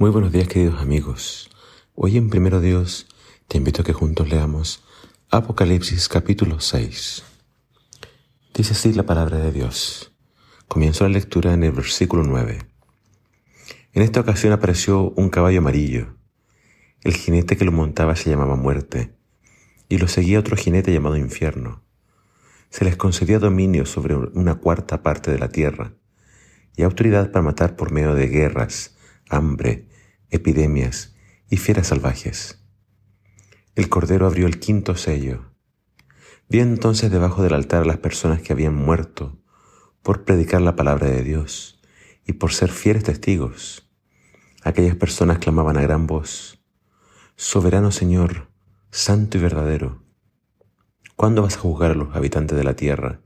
Muy buenos días queridos amigos. Hoy en Primero Dios te invito a que juntos leamos Apocalipsis capítulo 6. Dice así la palabra de Dios. Comienzo la lectura en el versículo 9. En esta ocasión apareció un caballo amarillo. El jinete que lo montaba se llamaba muerte y lo seguía otro jinete llamado infierno. Se les concedía dominio sobre una cuarta parte de la tierra y autoridad para matar por medio de guerras, hambre, epidemias y fieras salvajes. El Cordero abrió el quinto sello. Vi entonces debajo del altar a las personas que habían muerto por predicar la palabra de Dios y por ser fieles testigos. Aquellas personas clamaban a gran voz, Soberano Señor, Santo y verdadero, ¿cuándo vas a juzgar a los habitantes de la tierra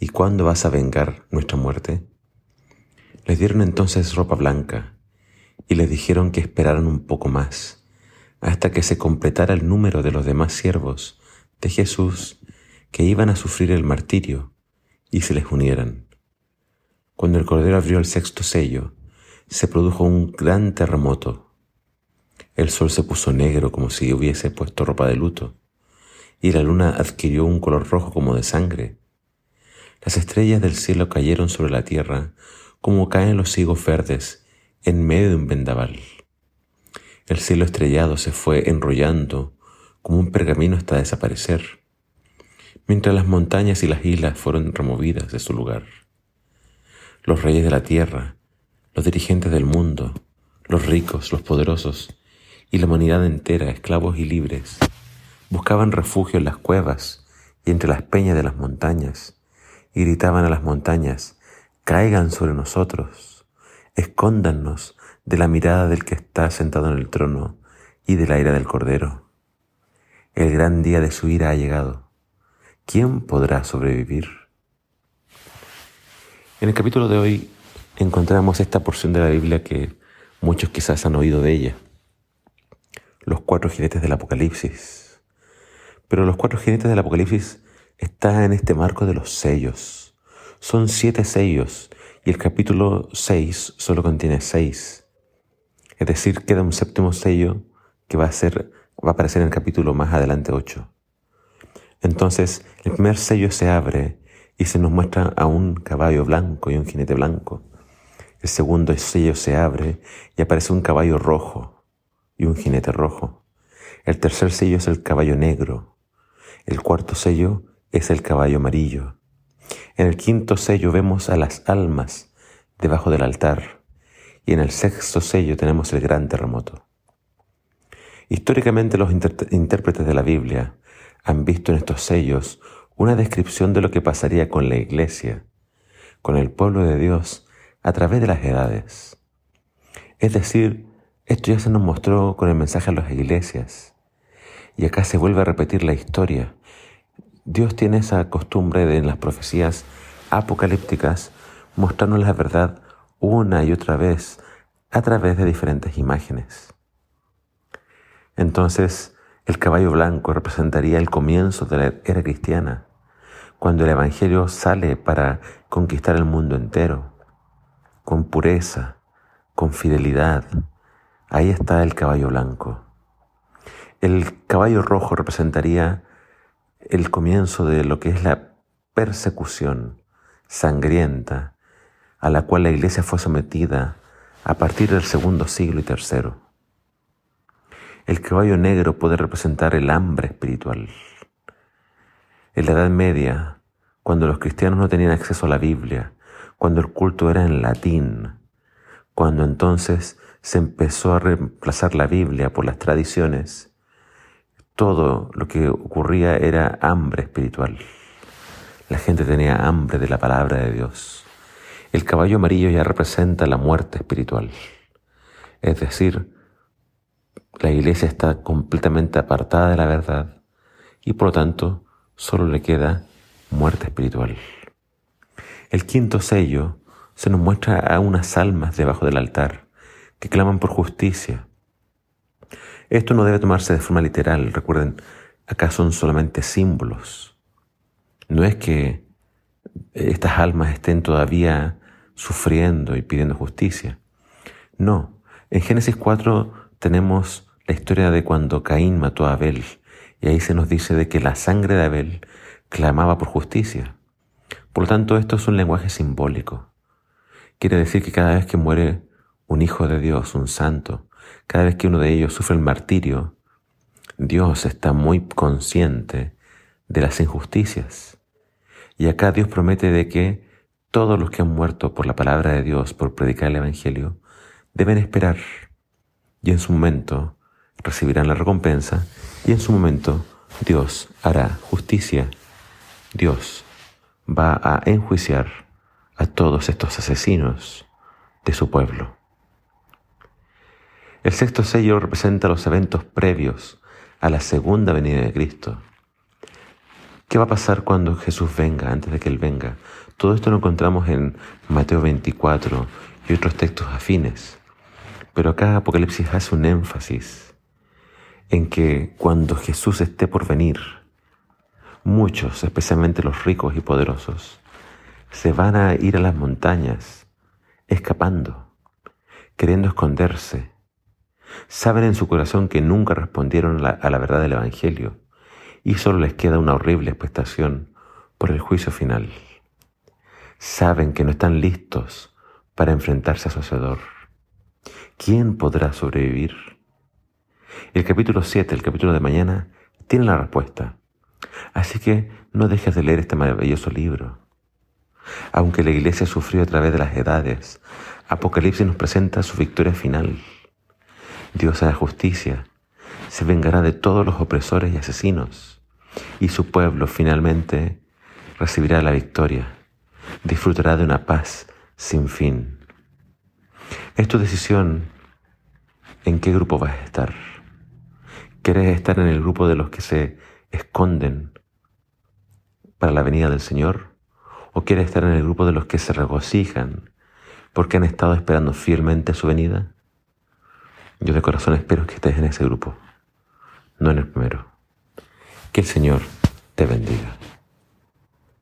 y cuándo vas a vengar nuestra muerte? Les dieron entonces ropa blanca y les dijeron que esperaran un poco más, hasta que se completara el número de los demás siervos de Jesús que iban a sufrir el martirio y se les unieran. Cuando el Cordero abrió el sexto sello, se produjo un gran terremoto. El sol se puso negro como si hubiese puesto ropa de luto, y la luna adquirió un color rojo como de sangre. Las estrellas del cielo cayeron sobre la tierra como caen los higos verdes en medio de un vendaval. El cielo estrellado se fue enrollando como un pergamino hasta desaparecer, mientras las montañas y las islas fueron removidas de su lugar. Los reyes de la tierra, los dirigentes del mundo, los ricos, los poderosos y la humanidad entera, esclavos y libres, buscaban refugio en las cuevas y entre las peñas de las montañas, y gritaban a las montañas, caigan sobre nosotros, escóndannos de la mirada del que está sentado en el trono y de la ira del Cordero. El gran día de su ira ha llegado. ¿Quién podrá sobrevivir? En el capítulo de hoy encontramos esta porción de la Biblia que muchos quizás han oído de ella. Los cuatro jinetes del Apocalipsis. Pero los cuatro jinetes del Apocalipsis están en este marco de los sellos son siete sellos y el capítulo 6 solo contiene seis. Es decir, queda un séptimo sello que va a, ser, va a aparecer en el capítulo más adelante 8. Entonces, el primer sello se abre y se nos muestra a un caballo blanco y un jinete blanco. El segundo sello se abre y aparece un caballo rojo y un jinete rojo. El tercer sello es el caballo negro. El cuarto sello es el caballo amarillo. En el quinto sello vemos a las almas debajo del altar y en el sexto sello tenemos el gran terremoto. Históricamente los intérpretes de la Biblia han visto en estos sellos una descripción de lo que pasaría con la iglesia, con el pueblo de Dios, a través de las edades. Es decir, esto ya se nos mostró con el mensaje a las iglesias. Y acá se vuelve a repetir la historia Dios tiene esa costumbre de en las profecías apocalípticas mostrarnos la verdad una y otra vez a través de diferentes imágenes. Entonces, el caballo blanco representaría el comienzo de la era cristiana, cuando el Evangelio sale para conquistar el mundo entero, con pureza, con fidelidad. Ahí está el caballo blanco. El caballo rojo representaría el comienzo de lo que es la persecución sangrienta a la cual la iglesia fue sometida a partir del segundo siglo y tercero. El caballo negro puede representar el hambre espiritual. En la Edad Media, cuando los cristianos no tenían acceso a la Biblia, cuando el culto era en latín, cuando entonces se empezó a reemplazar la Biblia por las tradiciones, todo lo que ocurría era hambre espiritual. La gente tenía hambre de la palabra de Dios. El caballo amarillo ya representa la muerte espiritual. Es decir, la iglesia está completamente apartada de la verdad y por lo tanto solo le queda muerte espiritual. El quinto sello se nos muestra a unas almas debajo del altar que claman por justicia, esto no debe tomarse de forma literal. Recuerden, acá son solamente símbolos. No es que estas almas estén todavía sufriendo y pidiendo justicia. No, En Génesis 4 tenemos la historia de cuando Caín mató a Abel y ahí se nos dice de que la sangre de Abel clamaba por justicia. Por lo tanto, esto es un lenguaje simbólico. Quiere decir que cada vez que muere un hijo de Dios, un santo, cada vez que uno de ellos sufre el martirio, Dios está muy consciente de las injusticias. Y acá Dios promete de que todos los que han muerto por la palabra de Dios, por predicar el Evangelio, deben esperar y en su momento recibirán la recompensa y en su momento Dios hará justicia. Dios va a enjuiciar a todos estos asesinos de su pueblo. El sexto sello representa los eventos previos a la segunda venida de Cristo. ¿Qué va a pasar cuando Jesús venga, antes de que Él venga? Todo esto lo encontramos en Mateo 24 y otros textos afines. Pero acá Apocalipsis hace un énfasis en que cuando Jesús esté por venir, muchos, especialmente los ricos y poderosos, se van a ir a las montañas, escapando, queriendo esconderse. Saben en su corazón que nunca respondieron a la verdad del Evangelio y solo les queda una horrible expectación por el juicio final. Saben que no están listos para enfrentarse a su Hacedor. ¿Quién podrá sobrevivir? El capítulo 7, el capítulo de mañana, tiene la respuesta. Así que no dejes de leer este maravilloso libro. Aunque la iglesia sufrió a través de las edades, Apocalipsis nos presenta su victoria final. Dios hará justicia, se vengará de todos los opresores y asesinos, y su pueblo finalmente recibirá la victoria, disfrutará de una paz sin fin. Es tu decisión en qué grupo vas a estar. ¿Quieres estar en el grupo de los que se esconden para la venida del Señor? ¿O quieres estar en el grupo de los que se regocijan porque han estado esperando fielmente su venida? Yo de corazón espero que estés en ese grupo, no en el primero. Que el Señor te bendiga.